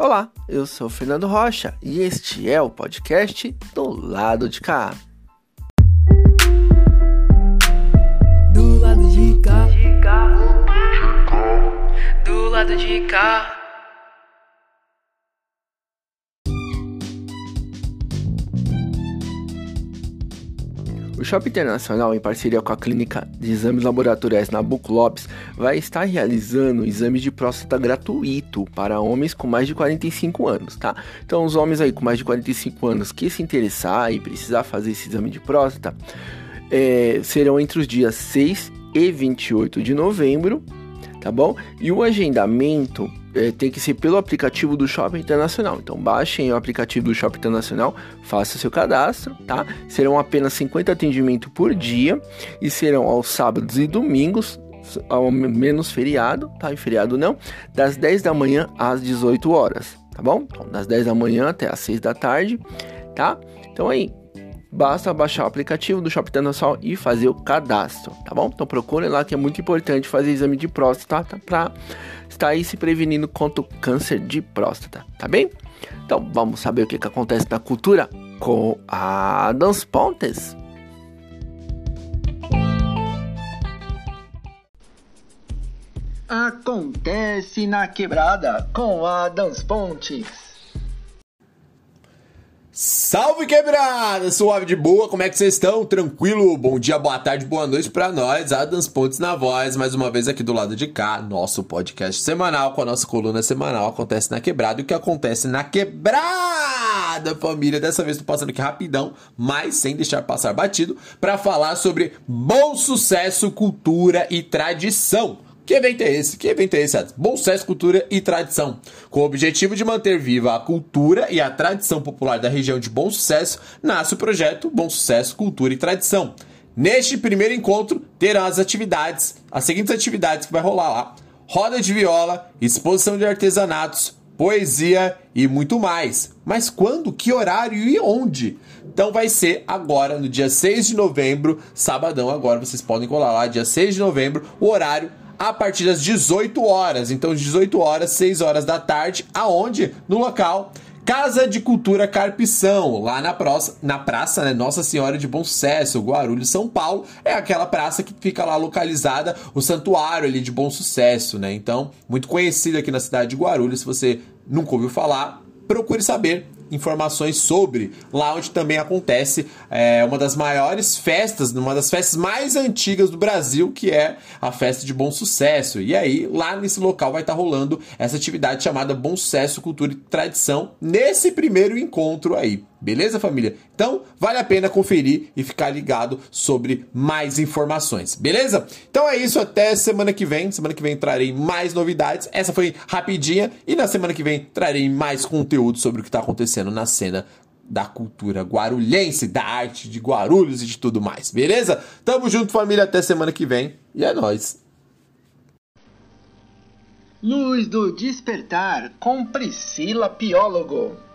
Olá, eu sou Fernando Rocha e este é o podcast do lado de cá. Do lado de cá, do lado de cá. Shopping Internacional, em parceria com a Clínica de Exames Laboratoriais Nabucco Lopes, vai estar realizando exame de próstata gratuito para homens com mais de 45 anos, tá? Então, os homens aí com mais de 45 anos que se interessar e precisar fazer esse exame de próstata, é, serão entre os dias 6 e 28 de novembro, tá bom? E o agendamento é, tem que ser pelo aplicativo do Shopping Internacional. Então baixem o aplicativo do Shopping Internacional, faça seu cadastro, tá? Serão apenas 50 atendimentos por dia e serão aos sábados e domingos, ao menos feriado, tá? E feriado não, das 10 da manhã às 18 horas, tá bom? Então, das 10 da manhã até às 6 da tarde, tá? Então aí, basta baixar o aplicativo do Shopping Internacional e fazer o cadastro, tá bom? Então procure lá que é muito importante fazer exame de próstata para estar aí se prevenindo contra o câncer de próstata, tá bem? Então vamos saber o que, que acontece na cultura com a Dans Pontes. Acontece na quebrada com a Dans Pontes. Salve quebrada! Suave de boa, como é que vocês estão? Tranquilo? Bom dia, boa tarde, boa noite pra nós. Adams Pontes na voz, mais uma vez aqui do lado de cá, nosso podcast semanal com a nossa coluna semanal Acontece na Quebrada. E o que acontece na quebrada, família? Dessa vez tô passando aqui rapidão, mas sem deixar passar batido, para falar sobre bom sucesso, cultura e tradição. Que evento é esse? Que evento é esse? Bom sucesso, cultura e tradição. Com o objetivo de manter viva a cultura e a tradição popular da região de Bom Sucesso, nasce o projeto Bom Sucesso, Cultura e Tradição. Neste primeiro encontro, terão as atividades, as seguintes atividades que vai rolar lá: roda de viola, exposição de artesanatos, poesia e muito mais. Mas quando, que horário e onde? Então vai ser agora, no dia 6 de novembro, sabadão, agora vocês podem colar lá, dia 6 de novembro, o horário a partir das 18 horas. Então, 18 horas, 6 horas da tarde, aonde? No local Casa de Cultura Carpição, lá na praça, na praça né, Nossa Senhora de Bom Sucesso, Guarulhos, São Paulo. É aquela praça que fica lá localizada, o santuário ali de Bom Sucesso, né? Então, muito conhecido aqui na cidade de Guarulhos. Se você nunca ouviu falar, procure saber informações sobre lá onde também acontece é, uma das maiores festas, uma das festas mais antigas do Brasil, que é a festa de Bom Sucesso. E aí, lá nesse local vai estar rolando essa atividade chamada Bom Sucesso, Cultura e Tradição, nesse primeiro encontro aí. Beleza, família? Então, vale a pena conferir e ficar ligado sobre mais informações, beleza? Então é isso, até semana que vem. Semana que vem trarei mais novidades. Essa foi rapidinha e na semana que vem trarei mais conteúdo sobre o que está acontecendo na cena da cultura guarulhense, da arte de Guarulhos e de tudo mais, beleza? Tamo junto, família, até semana que vem e é nóis! Luz do Despertar com Priscila Piólogo.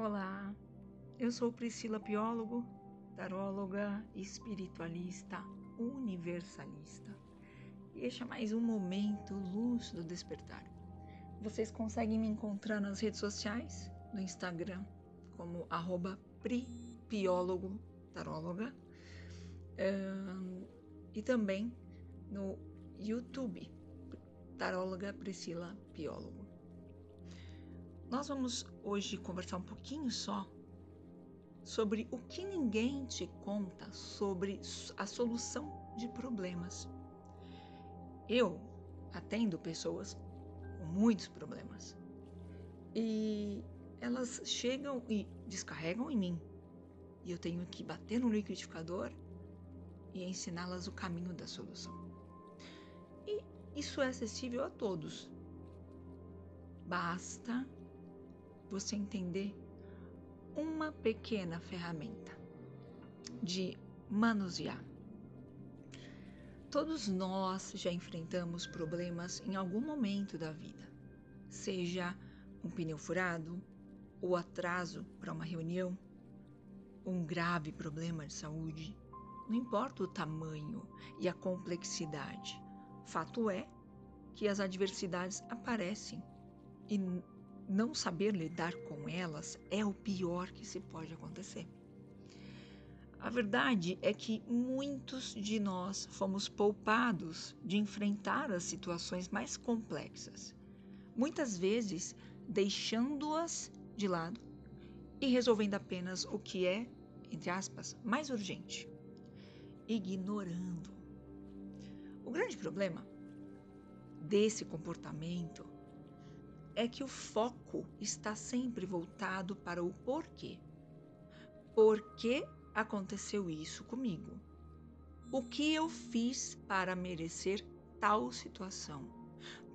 Olá, eu sou Priscila Piólogo, taróloga, espiritualista, universalista. E este é mais um momento luz do despertar. Vocês conseguem me encontrar nas redes sociais, no Instagram, como arroba pripiólogo, taróloga, e também no YouTube, taróloga Priscila Piólogo. Nós vamos hoje conversar um pouquinho só sobre o que ninguém te conta sobre a solução de problemas. Eu atendo pessoas com muitos problemas e elas chegam e descarregam em mim e eu tenho que bater no liquidificador e ensiná-las o caminho da solução. E isso é acessível a todos. Basta você entender uma pequena ferramenta de manusear. Todos nós já enfrentamos problemas em algum momento da vida, seja um pneu furado, ou atraso para uma reunião, um grave problema de saúde, não importa o tamanho e a complexidade. Fato é que as adversidades aparecem e não saber lidar com elas é o pior que se pode acontecer. A verdade é que muitos de nós fomos poupados de enfrentar as situações mais complexas, muitas vezes deixando-as de lado e resolvendo apenas o que é, entre aspas, mais urgente, ignorando. O grande problema desse comportamento é que o foco está sempre voltado para o porquê. Por que aconteceu isso comigo? O que eu fiz para merecer tal situação?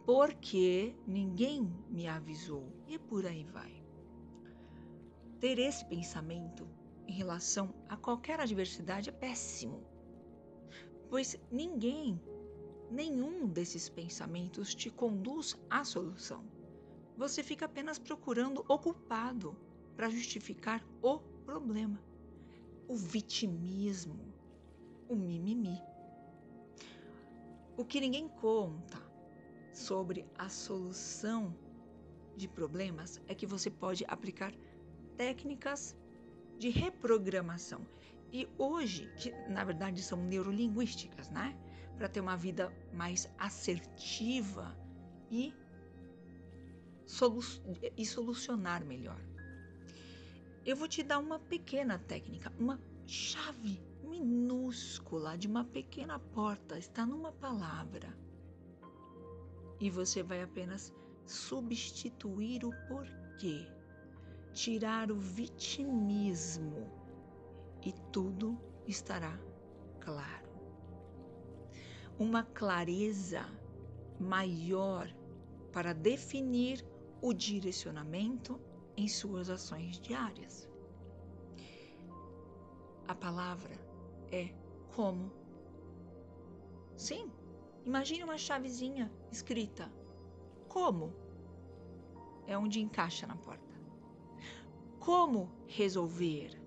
Por que ninguém me avisou? E por aí vai. Ter esse pensamento em relação a qualquer adversidade é péssimo, pois ninguém, nenhum desses pensamentos te conduz à solução. Você fica apenas procurando o culpado para justificar o problema. O vitimismo, o mimimi. O que ninguém conta sobre a solução de problemas é que você pode aplicar técnicas de reprogramação. E hoje, que na verdade são neurolinguísticas, né? Para ter uma vida mais assertiva e, solu e solucionar melhor. Eu vou te dar uma pequena técnica, uma chave minúscula de uma pequena porta, está numa palavra. E você vai apenas substituir o porquê tirar o vitimismo e tudo estará claro. Uma clareza maior para definir o direcionamento em suas ações diárias. A palavra é como. Sim, imagine uma chavezinha escrita como. É onde encaixa na porta. Como resolver?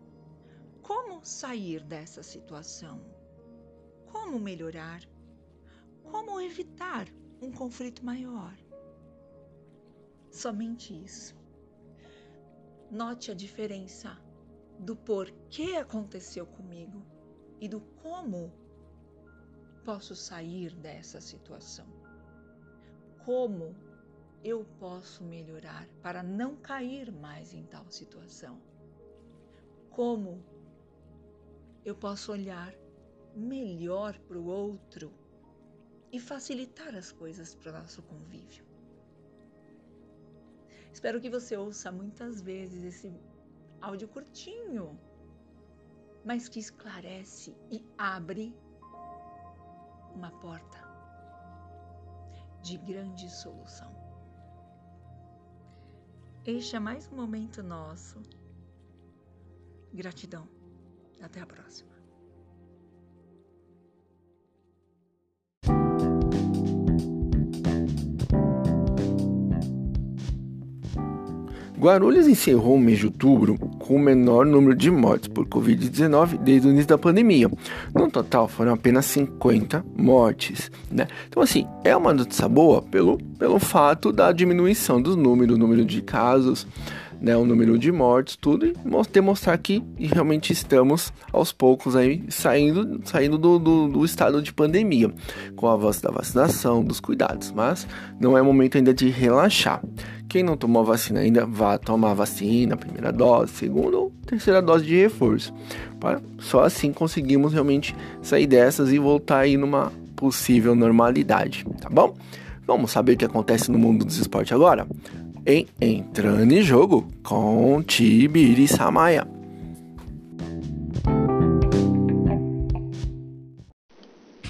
Como sair dessa situação? Como melhorar? Como evitar um conflito maior? Somente isso. Note a diferença do porquê aconteceu comigo e do como posso sair dessa situação. Como eu posso melhorar para não cair mais em tal situação? Como eu posso olhar melhor para o outro e facilitar as coisas para o nosso convívio? Espero que você ouça muitas vezes esse áudio curtinho, mas que esclarece e abre uma porta de grande solução. Este é mais um momento nosso. Gratidão. Até a próxima. Guarulhos encerrou o mês de outubro com o menor número de mortes por Covid-19 desde o início da pandemia. No total, foram apenas 50 mortes. Né? Então, assim, é uma notícia boa pelo, pelo fato da diminuição dos números, número de casos, né, o número de mortes, tudo, e demonstrar que realmente estamos aos poucos aí saindo, saindo do, do, do, estado de pandemia, com o avanço da vacinação, dos cuidados, mas não é momento ainda de relaxar. Quem não tomou vacina ainda, vá tomar a vacina, primeira dose, segunda ou terceira dose de reforço. Para, só assim conseguimos realmente sair dessas e voltar aí numa possível normalidade, tá bom? Vamos saber o que acontece no mundo dos esportes agora? Em Entrando em Jogo com Tibiri Samaya.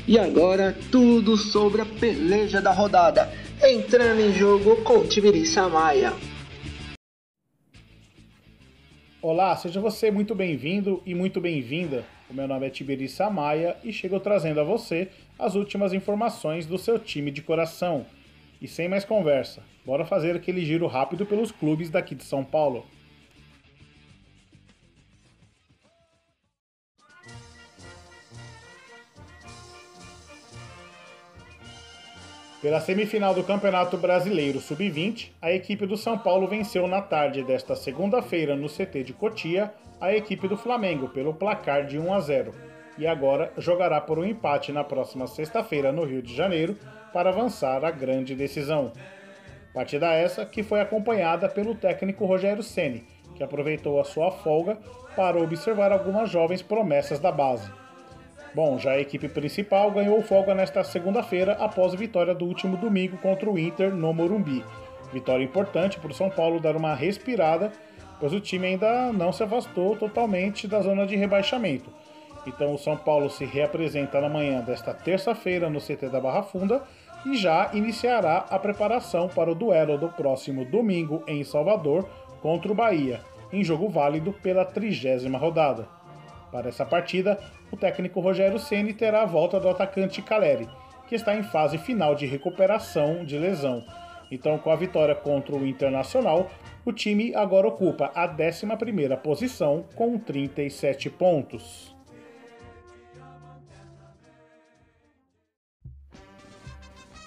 E agora tudo sobre a peleja da rodada entrando em jogo com Tibiri Samaya. Olá, seja você muito bem-vindo e muito bem-vinda. O meu nome é Tiberi Samaya e chego trazendo a você as últimas informações do seu time de coração. E sem mais conversa, Bora fazer aquele giro rápido pelos clubes daqui de São Paulo. Pela semifinal do Campeonato Brasileiro Sub-20, a equipe do São Paulo venceu na tarde desta segunda-feira no CT de Cotia a equipe do Flamengo pelo placar de 1 a 0 e agora jogará por um empate na próxima sexta-feira no Rio de Janeiro para avançar à grande decisão. Partida essa que foi acompanhada pelo técnico Rogério Ceni, que aproveitou a sua folga para observar algumas jovens promessas da base. Bom, já a equipe principal ganhou folga nesta segunda-feira após a vitória do último domingo contra o Inter no Morumbi. Vitória importante para o São Paulo dar uma respirada, pois o time ainda não se afastou totalmente da zona de rebaixamento. Então o São Paulo se reapresenta na manhã desta terça-feira no CT da Barra Funda e já iniciará a preparação para o duelo do próximo domingo em Salvador contra o Bahia, em jogo válido pela trigésima rodada. Para essa partida, o técnico Rogério Ceni terá a volta do atacante Caleri, que está em fase final de recuperação de lesão. Então, com a vitória contra o Internacional, o time agora ocupa a 11ª posição com 37 pontos.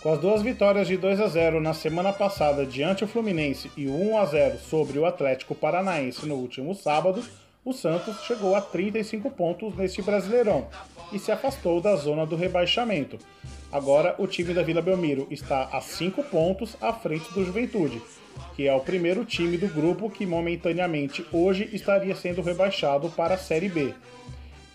Com as duas vitórias de 2 a 0 na semana passada diante o Fluminense e o 1 a 0 sobre o Atlético Paranaense no último sábado, o Santos chegou a 35 pontos neste Brasileirão e se afastou da zona do rebaixamento. Agora o time da Vila Belmiro está a 5 pontos à frente do Juventude, que é o primeiro time do grupo que momentaneamente hoje estaria sendo rebaixado para a Série B.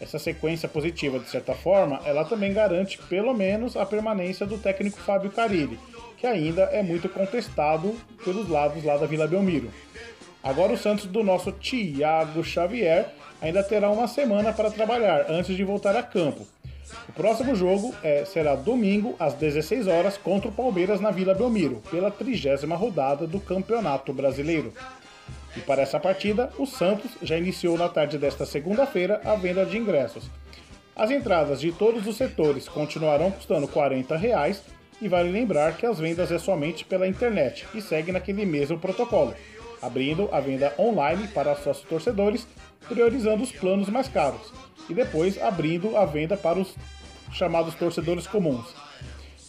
Essa sequência positiva, de certa forma, ela também garante pelo menos a permanência do técnico Fábio Carilli, que ainda é muito contestado pelos lados lá da Vila Belmiro. Agora o Santos do nosso Thiago Xavier ainda terá uma semana para trabalhar antes de voltar a campo. O próximo jogo é, será domingo às 16 horas contra o Palmeiras na Vila Belmiro, pela trigésima rodada do Campeonato Brasileiro. E para essa partida, o Santos já iniciou na tarde desta segunda-feira a venda de ingressos. As entradas de todos os setores continuarão custando 40 reais, e vale lembrar que as vendas é somente pela internet e segue naquele mesmo protocolo, abrindo a venda online para sócios torcedores, priorizando os planos mais caros, e depois abrindo a venda para os chamados torcedores comuns.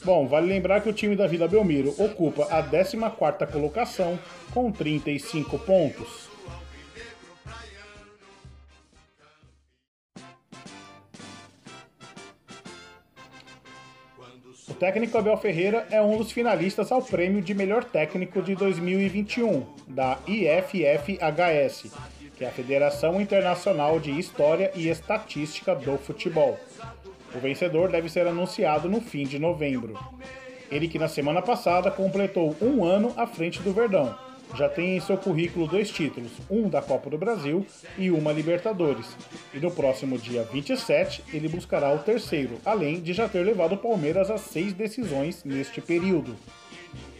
Bom, vale lembrar que o time da Vila Belmiro ocupa a 14ª colocação com 35 pontos. O técnico Abel Ferreira é um dos finalistas ao prêmio de melhor técnico de 2021 da IFFHS, que é a Federação Internacional de História e Estatística do Futebol. O vencedor deve ser anunciado no fim de novembro. Ele que na semana passada completou um ano à frente do Verdão. Já tem em seu currículo dois títulos, um da Copa do Brasil e uma Libertadores. E no próximo dia 27 ele buscará o terceiro, além de já ter levado o Palmeiras a seis decisões neste período.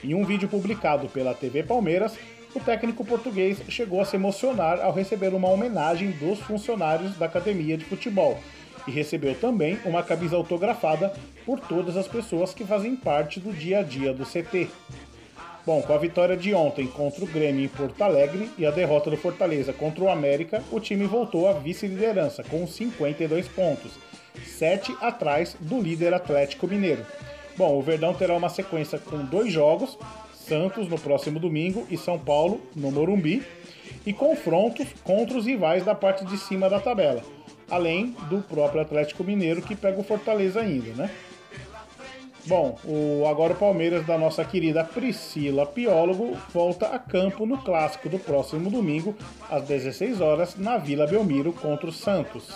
Em um vídeo publicado pela TV Palmeiras, o técnico português chegou a se emocionar ao receber uma homenagem dos funcionários da academia de futebol, e recebeu também uma camisa autografada por todas as pessoas que fazem parte do dia a dia do CT. Bom, com a vitória de ontem contra o Grêmio em Porto Alegre e a derrota do Fortaleza contra o América, o time voltou à vice-liderança com 52 pontos, 7 atrás do líder Atlético Mineiro. Bom, o Verdão terá uma sequência com dois jogos, Santos no próximo domingo e São Paulo no Morumbi, e confrontos contra os rivais da parte de cima da tabela além do próprio Atlético Mineiro que pega o Fortaleza ainda, né? Bom, o, agora o Palmeiras da nossa querida Priscila Piólogo volta a campo no clássico do próximo domingo, às 16 horas, na Vila Belmiro contra o Santos.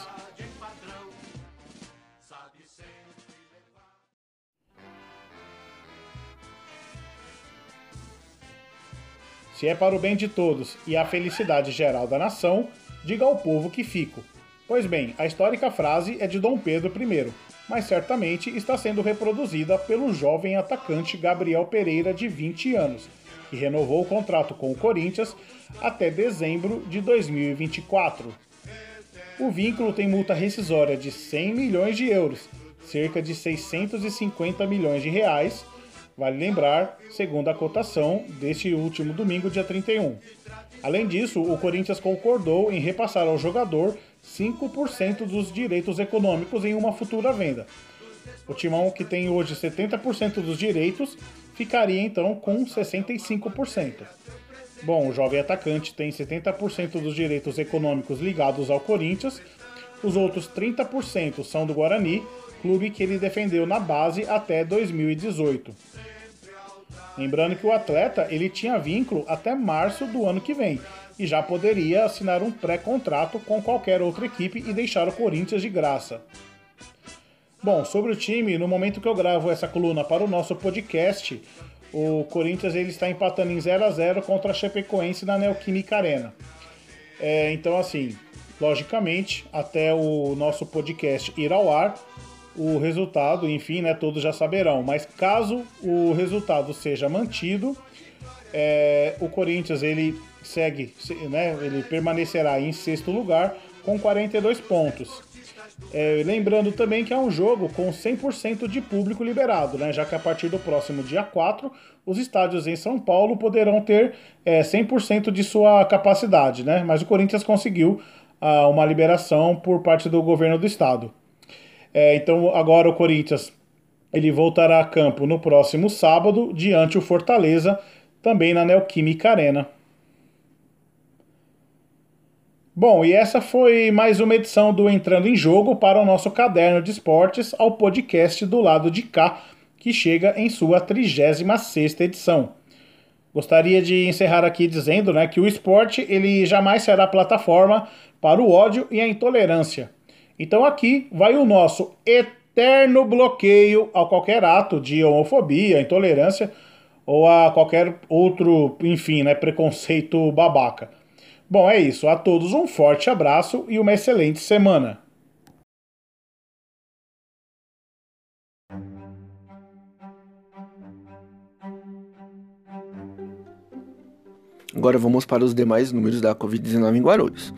Se é para o bem de todos e a felicidade geral da nação, diga ao povo que fico. Pois bem, a histórica frase é de Dom Pedro I, mas certamente está sendo reproduzida pelo jovem atacante Gabriel Pereira, de 20 anos, que renovou o contrato com o Corinthians até dezembro de 2024. O vínculo tem multa rescisória de 100 milhões de euros, cerca de 650 milhões de reais, vale lembrar, segundo a cotação deste último domingo, dia 31. Além disso, o Corinthians concordou em repassar ao jogador 5% dos direitos econômicos em uma futura venda. O Timão, que tem hoje 70% dos direitos, ficaria então com 65%. Bom, o jovem atacante tem 70% dos direitos econômicos ligados ao Corinthians, os outros 30% são do Guarani, clube que ele defendeu na base até 2018. Lembrando que o atleta ele tinha vínculo até março do ano que vem e já poderia assinar um pré-contrato com qualquer outra equipe e deixar o Corinthians de graça. Bom, sobre o time, no momento que eu gravo essa coluna para o nosso podcast, o Corinthians ele está empatando em 0 a 0 contra a Chapecoense na Neoquímica Arena. É, então, assim, logicamente, até o nosso podcast ir ao ar, o resultado, enfim, né, todos já saberão. Mas caso o resultado seja mantido, é, o Corinthians ele segue, né, ele permanecerá em sexto lugar com 42 pontos. É, lembrando também que é um jogo com 100% de público liberado, né? já que a partir do próximo dia 4, os estádios em São Paulo poderão ter é, 100% de sua capacidade, né? mas o Corinthians conseguiu ah, uma liberação por parte do governo do estado. É, então agora o Corinthians ele voltará a campo no próximo sábado, diante o Fortaleza, também na Neoquímica Arena. Bom, e essa foi mais uma edição do Entrando em Jogo para o nosso caderno de esportes ao podcast do lado de cá, que chega em sua 36ª edição. Gostaria de encerrar aqui dizendo né, que o esporte ele jamais será plataforma para o ódio e a intolerância. Então aqui vai o nosso eterno bloqueio a qualquer ato de homofobia, intolerância ou a qualquer outro, enfim, né, preconceito babaca. Bom, é isso. A todos um forte abraço e uma excelente semana. Agora vamos para os demais números da Covid-19 em Guarulhos.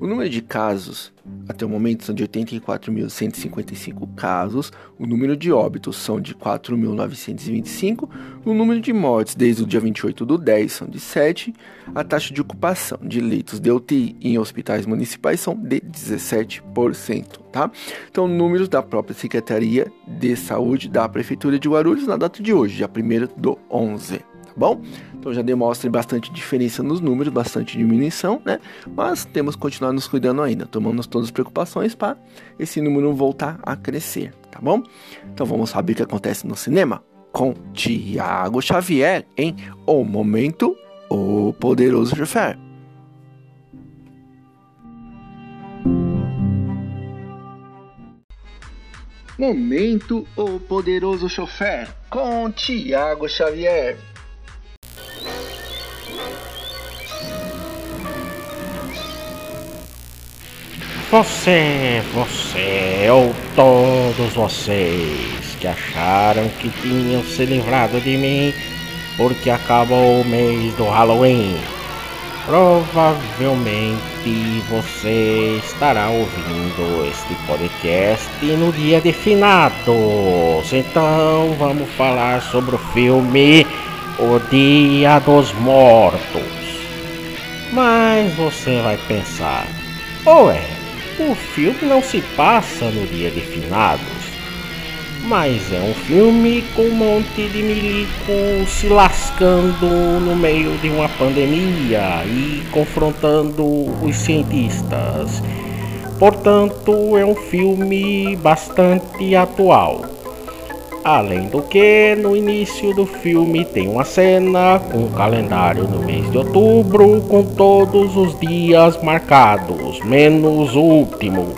O número de casos até o momento são de 84.155 casos, o número de óbitos são de 4.925, o número de mortes desde o dia 28 do 10 são de 7, a taxa de ocupação de leitos de UTI em hospitais municipais são de 17%, tá? Então, números da própria Secretaria de Saúde da Prefeitura de Guarulhos na data de hoje, dia 1 do 11 bom? Então já demonstra bastante diferença nos números, bastante diminuição, né? Mas temos que continuar nos cuidando ainda, tomando todas as preocupações para esse número voltar a crescer, tá bom? Então vamos saber o que acontece no cinema com Tiago Xavier em O Momento, o Poderoso Chofer. Momento, o Poderoso Chofer com Tiago Xavier. Você, você ou todos vocês que acharam que tinham se livrado de mim porque acabou o mês do Halloween. Provavelmente você estará ouvindo este podcast no dia de finados. Então vamos falar sobre o filme O Dia dos Mortos. Mas você vai pensar, ué, o filme não se passa no dia de finados, mas é um filme com um monte de milico se lascando no meio de uma pandemia e confrontando os cientistas. Portanto, é um filme bastante atual. Além do que, no início do filme tem uma cena com um calendário no mês de outubro com todos os dias marcados, menos o último.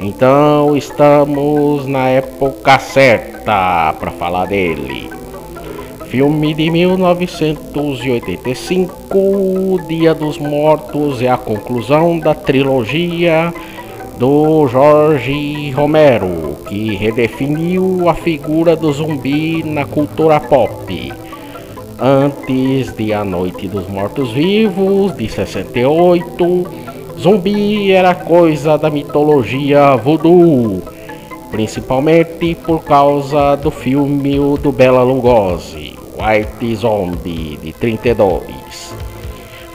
Então estamos na época certa para falar dele. Filme de 1985, Dia dos Mortos é a conclusão da trilogia do Jorge Romero, que redefiniu a figura do zumbi na cultura pop. Antes de A Noite dos Mortos-Vivos, de 68, zumbi era coisa da mitologia voodoo, principalmente por causa do filme do Bela Lugosi, White Zombie, de 32.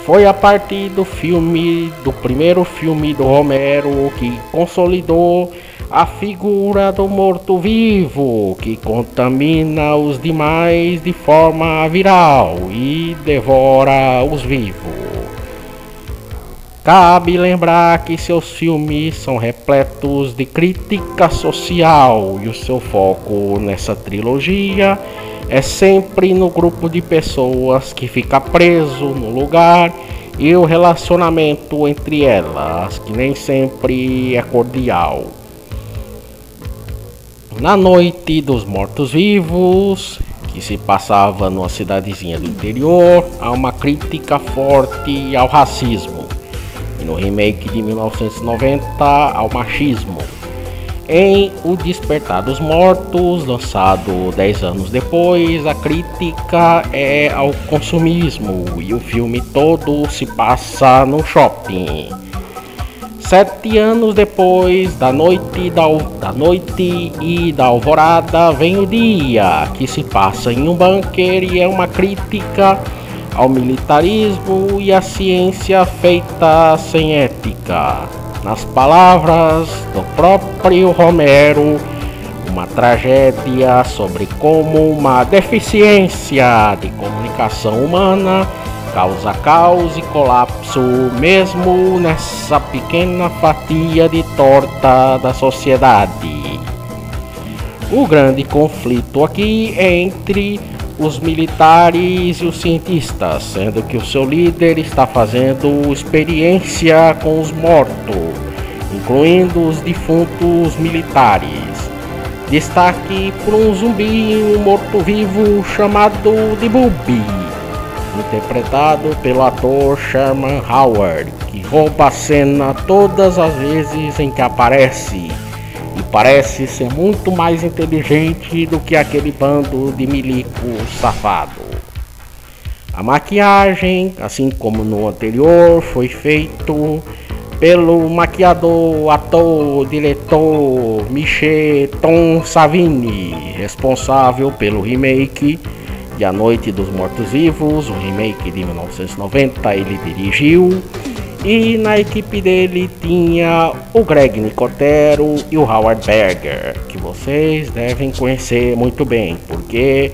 Foi a partir do filme, do primeiro filme do Romero, que consolidou a figura do morto-vivo que contamina os demais de forma viral e devora os vivos. Cabe lembrar que seus filmes são repletos de crítica social e o seu foco nessa trilogia é sempre no grupo de pessoas que fica preso no lugar e o relacionamento entre elas, que nem sempre é cordial. Na noite dos mortos-vivos, que se passava numa cidadezinha do interior, há uma crítica forte ao racismo. E no remake de 1990, ao machismo. Em O Despertar dos Mortos, lançado 10 anos depois, a crítica é ao consumismo e o filme todo se passa no shopping. Sete anos depois da noite da, da noite e da alvorada vem o dia, que se passa em um bunker e é uma crítica ao militarismo e à ciência feita sem ética. Nas palavras do próprio Romero, uma tragédia sobre como uma deficiência de comunicação humana causa caos e colapso, mesmo nessa pequena fatia de torta da sociedade. O grande conflito aqui é entre os militares e os cientistas, sendo que o seu líder está fazendo experiência com os mortos, incluindo os defuntos militares. Destaque por um zumbi um morto-vivo chamado de Booby interpretado pelo ator Sherman Howard, que rouba a cena todas as vezes em que aparece e parece ser muito mais inteligente do que aquele bando de milico safado. A maquiagem, assim como no anterior, foi feito pelo maquiador, ator, diretor Michel Tom Savini, responsável pelo remake de A Noite dos Mortos-Vivos, um remake de 1990, ele dirigiu. E na equipe dele tinha o Greg Nicotero e o Howard Berger, que vocês devem conhecer muito bem, porque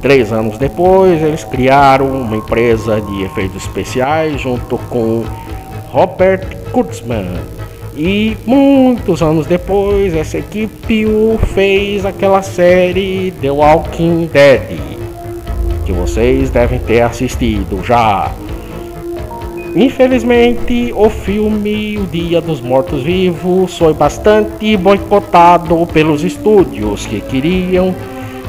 três anos depois eles criaram uma empresa de efeitos especiais junto com Robert Kurtzman. E muitos anos depois, essa equipe fez aquela série The Walking Dead que vocês devem ter assistido já. Infelizmente, o filme O Dia dos Mortos Vivos foi bastante boicotado pelos estúdios que queriam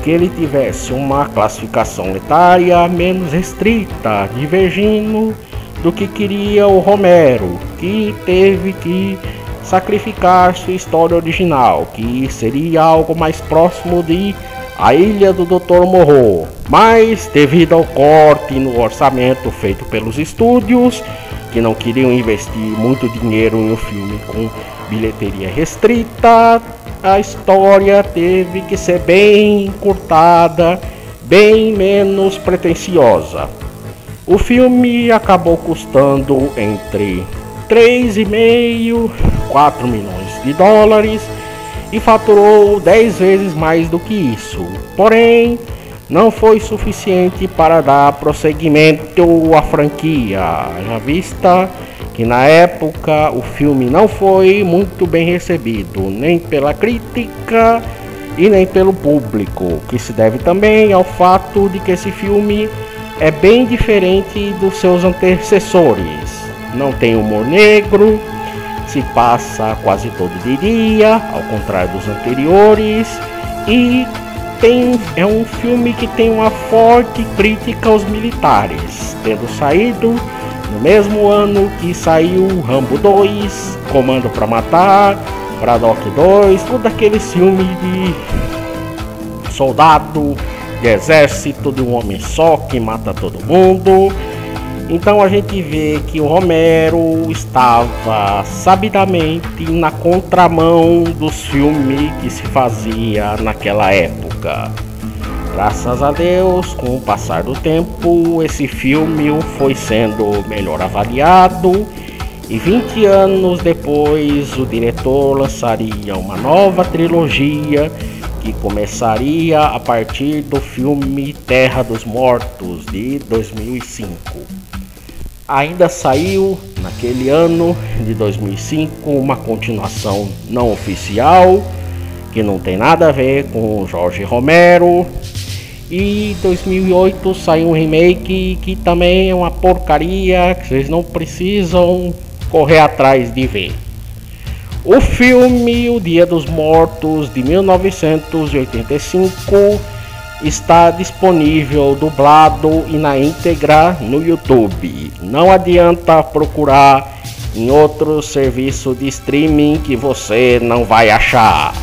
que ele tivesse uma classificação etária menos restrita, divergindo do que queria o Romero, que teve que sacrificar sua história original, que seria algo mais próximo de A Ilha do Dr. Morro, mas, devido ao corte no orçamento feito pelos estúdios, que não queriam investir muito dinheiro em um filme com bilheteria restrita, a história teve que ser bem encurtada, bem menos pretensiosa. O filme acabou custando entre 3,5 e 4 milhões de dólares e faturou 10 vezes mais do que isso. Porém, não foi suficiente para dar prosseguimento à franquia, já vista que na época o filme não foi muito bem recebido, nem pela crítica e nem pelo público, que se deve também ao fato de que esse filme é bem diferente dos seus antecessores. Não tem humor negro, se passa quase todo de dia, ao contrário dos anteriores, e tem, é um filme que tem uma forte crítica aos militares, tendo saído no mesmo ano que saiu Rambo 2, Comando para Matar, Braddock 2, tudo aqueles filmes de soldado, de exército, de um homem só que mata todo mundo. Então a gente vê que o Romero estava sabidamente na contramão dos filmes que se fazia naquela época. Graças a Deus, com o passar do tempo, esse filme foi sendo melhor avaliado E 20 anos depois, o diretor lançaria uma nova trilogia que começaria a partir do filme Terra dos Mortos de 2005. Ainda saiu naquele ano de 2005 uma continuação não oficial que não tem nada a ver com Jorge Romero. E 2008 saiu um remake que também é uma porcaria que vocês não precisam correr atrás de ver. O filme O Dia dos Mortos de 1985 está disponível dublado e na íntegra no YouTube. Não adianta procurar em outro serviço de streaming que você não vai achar.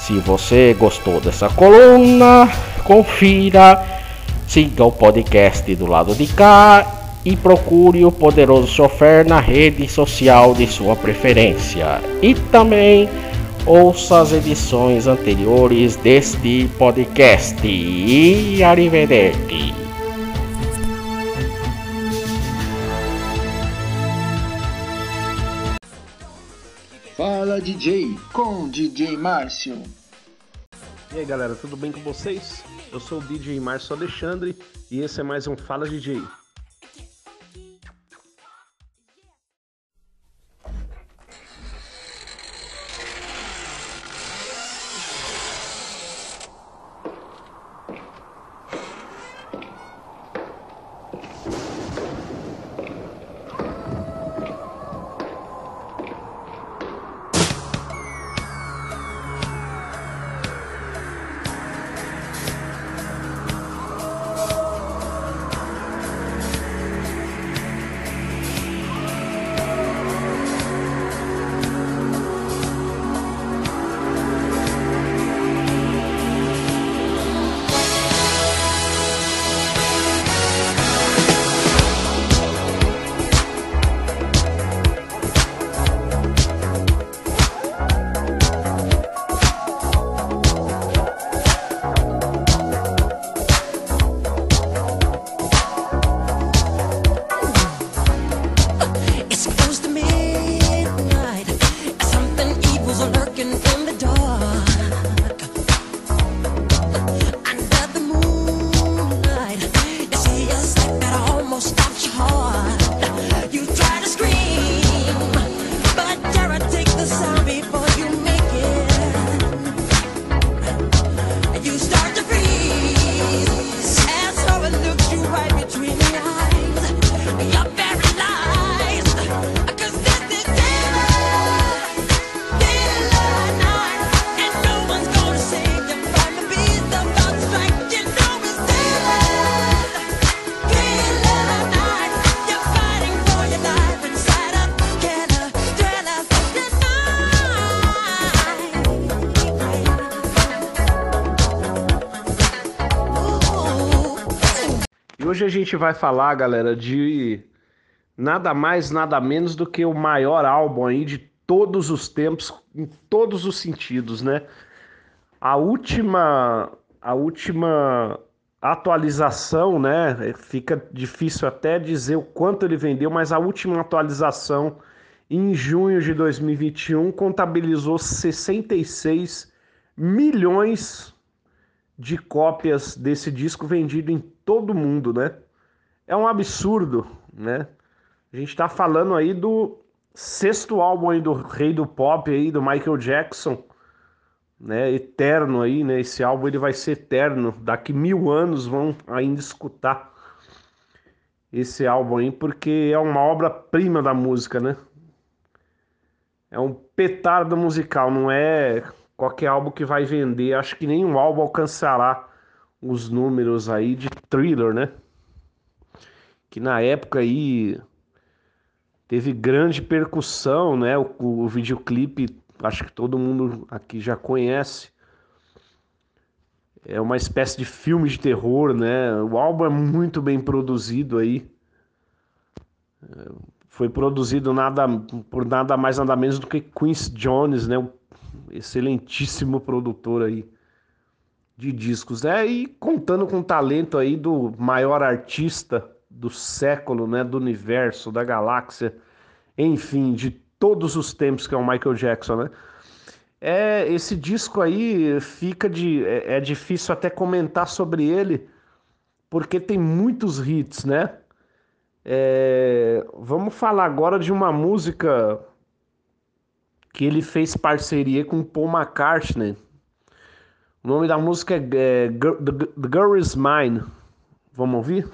Se você gostou dessa coluna, confira, siga o podcast do lado de cá e procure o Poderoso Chofer na rede social de sua preferência. E também ouça as edições anteriores deste podcast. E arrivederci. Fala DJ com DJ Márcio. E aí galera, tudo bem com vocês? Eu sou o DJ Márcio Alexandre e esse é mais um Fala DJ. Hoje a gente vai falar, galera, de nada mais, nada menos do que o maior álbum aí de todos os tempos, em todos os sentidos, né? A última, a última atualização, né? Fica difícil até dizer o quanto ele vendeu, mas a última atualização em junho de 2021 contabilizou 66 milhões de cópias desse disco vendido em todo mundo, né? É um absurdo, né? A gente tá falando aí do sexto álbum aí do rei do pop aí, do Michael Jackson, né? Eterno aí, né? Esse álbum ele vai ser eterno. Daqui mil anos vão ainda escutar esse álbum aí, porque é uma obra-prima da música, né? É um petardo musical, não é qualquer álbum que vai vender. Acho que nenhum álbum alcançará os números aí de Thriller, né? Que na época aí teve grande percussão, né? O, o videoclipe, acho que todo mundo aqui já conhece. É uma espécie de filme de terror, né? O álbum é muito bem produzido aí. Foi produzido nada, por nada mais nada menos do que Quincy Jones, né? Um excelentíssimo produtor aí de discos, né? E contando com o talento aí do maior artista do século, né? Do universo, da galáxia, enfim, de todos os tempos que é o Michael Jackson, né? É, esse disco aí fica de. É, é difícil até comentar sobre ele, porque tem muitos hits, né? É, vamos falar agora de uma música que ele fez parceria com Paul McCartney. O nome da música é, The Girl Is Mine. Vamos ouvir?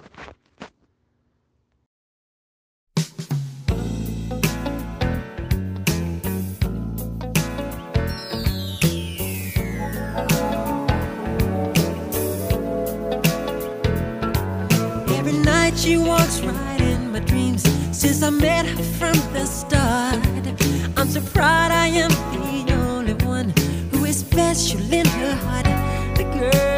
She walks right in my dreams since I met her from the start. I'm so proud I am special in her heart. The girl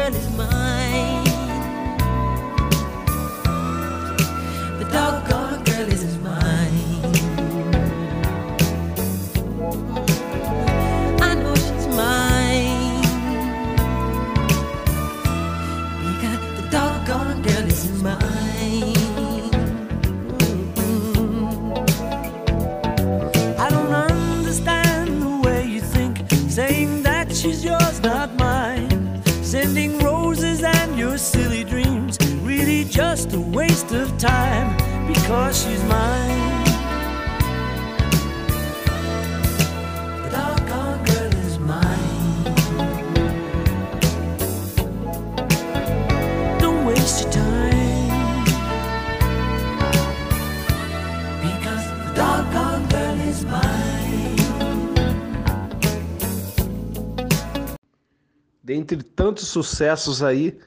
Dentre tantos sucessos aí,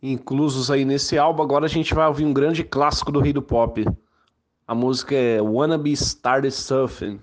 inclusos aí nesse álbum, agora a gente vai ouvir um grande clássico do rei do pop. A música é Wanna Be Started Surfing.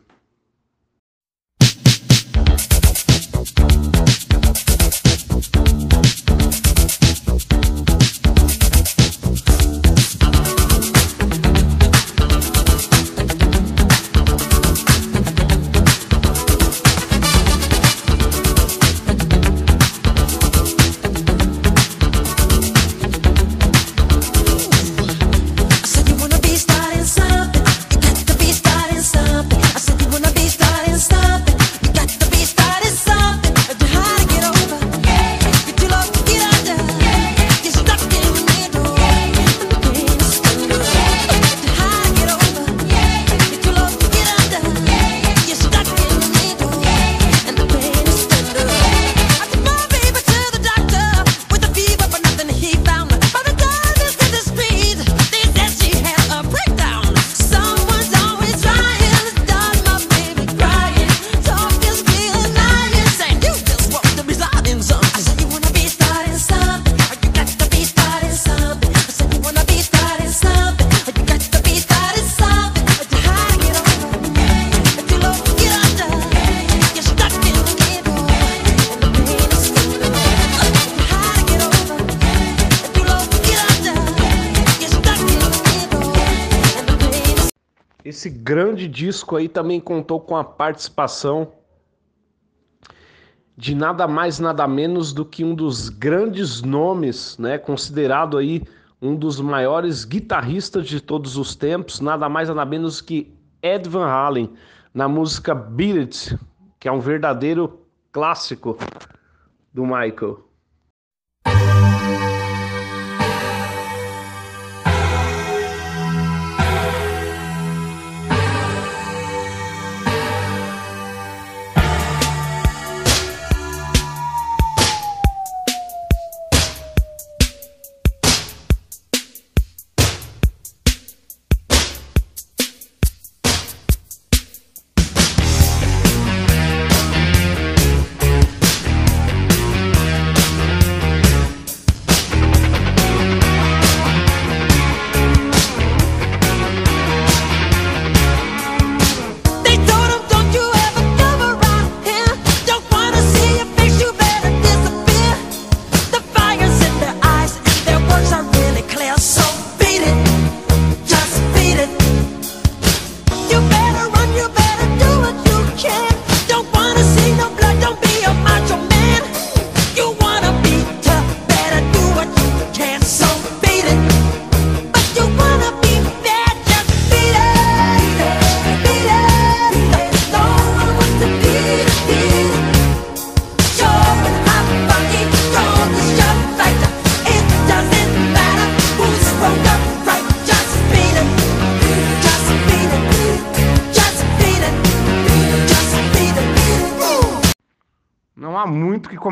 Disco aí também contou com a participação de nada mais nada menos do que um dos grandes nomes, né, considerado aí um dos maiores guitarristas de todos os tempos, nada mais nada menos que Ed Van Halen, na música Beat que é um verdadeiro clássico do Michael.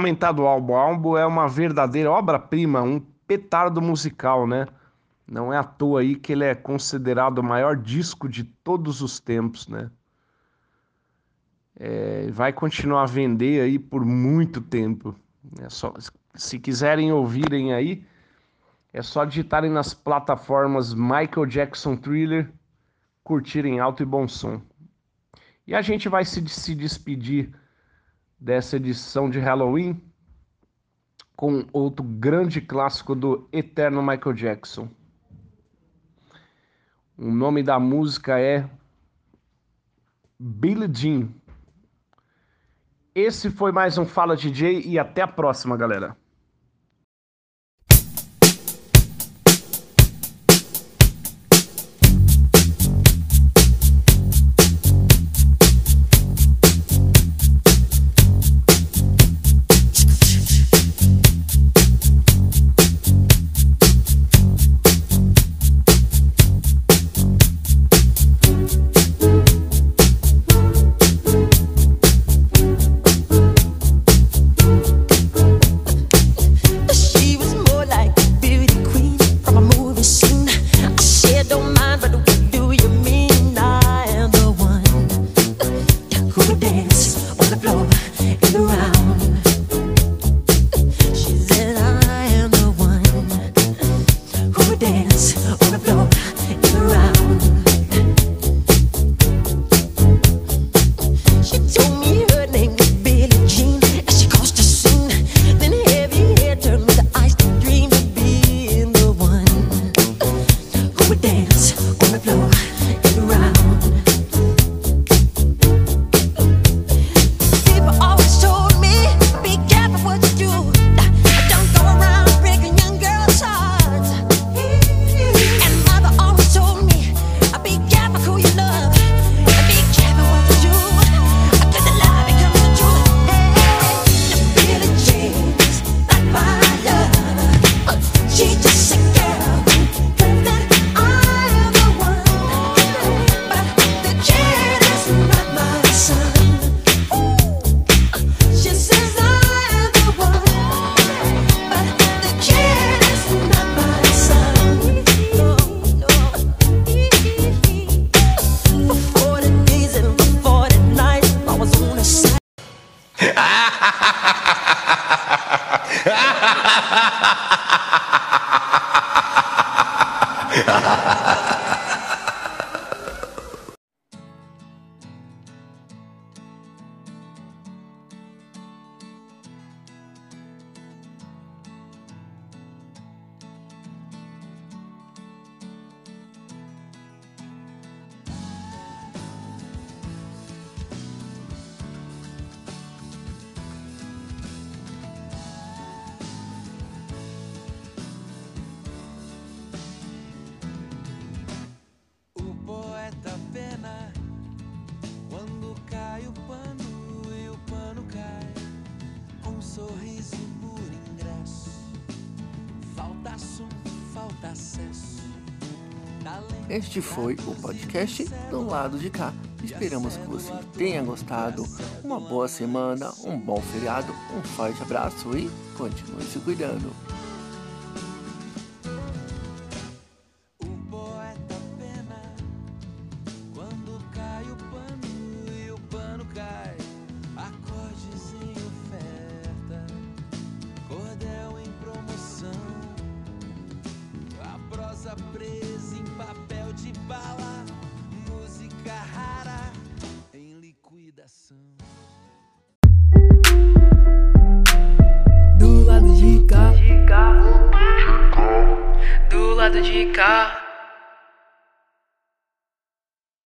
Muito o álbum. O álbum é uma verdadeira obra-prima, um petardo musical, né? Não é à toa aí que ele é considerado o maior disco de todos os tempos, né? É, vai continuar a vender aí por muito tempo. É só, se quiserem ouvirem aí, é só digitarem nas plataformas Michael Jackson Thriller, curtirem alto e bom som. E a gente vai se, se despedir dessa edição de Halloween com outro grande clássico do eterno Michael Jackson. O nome da música é Billie Jean. Esse foi mais um Fala DJ e até a próxima, galera. Este foi o podcast do lado de cá. Esperamos que você tenha gostado. Uma boa semana, um bom feriado, um forte abraço e continue se cuidando.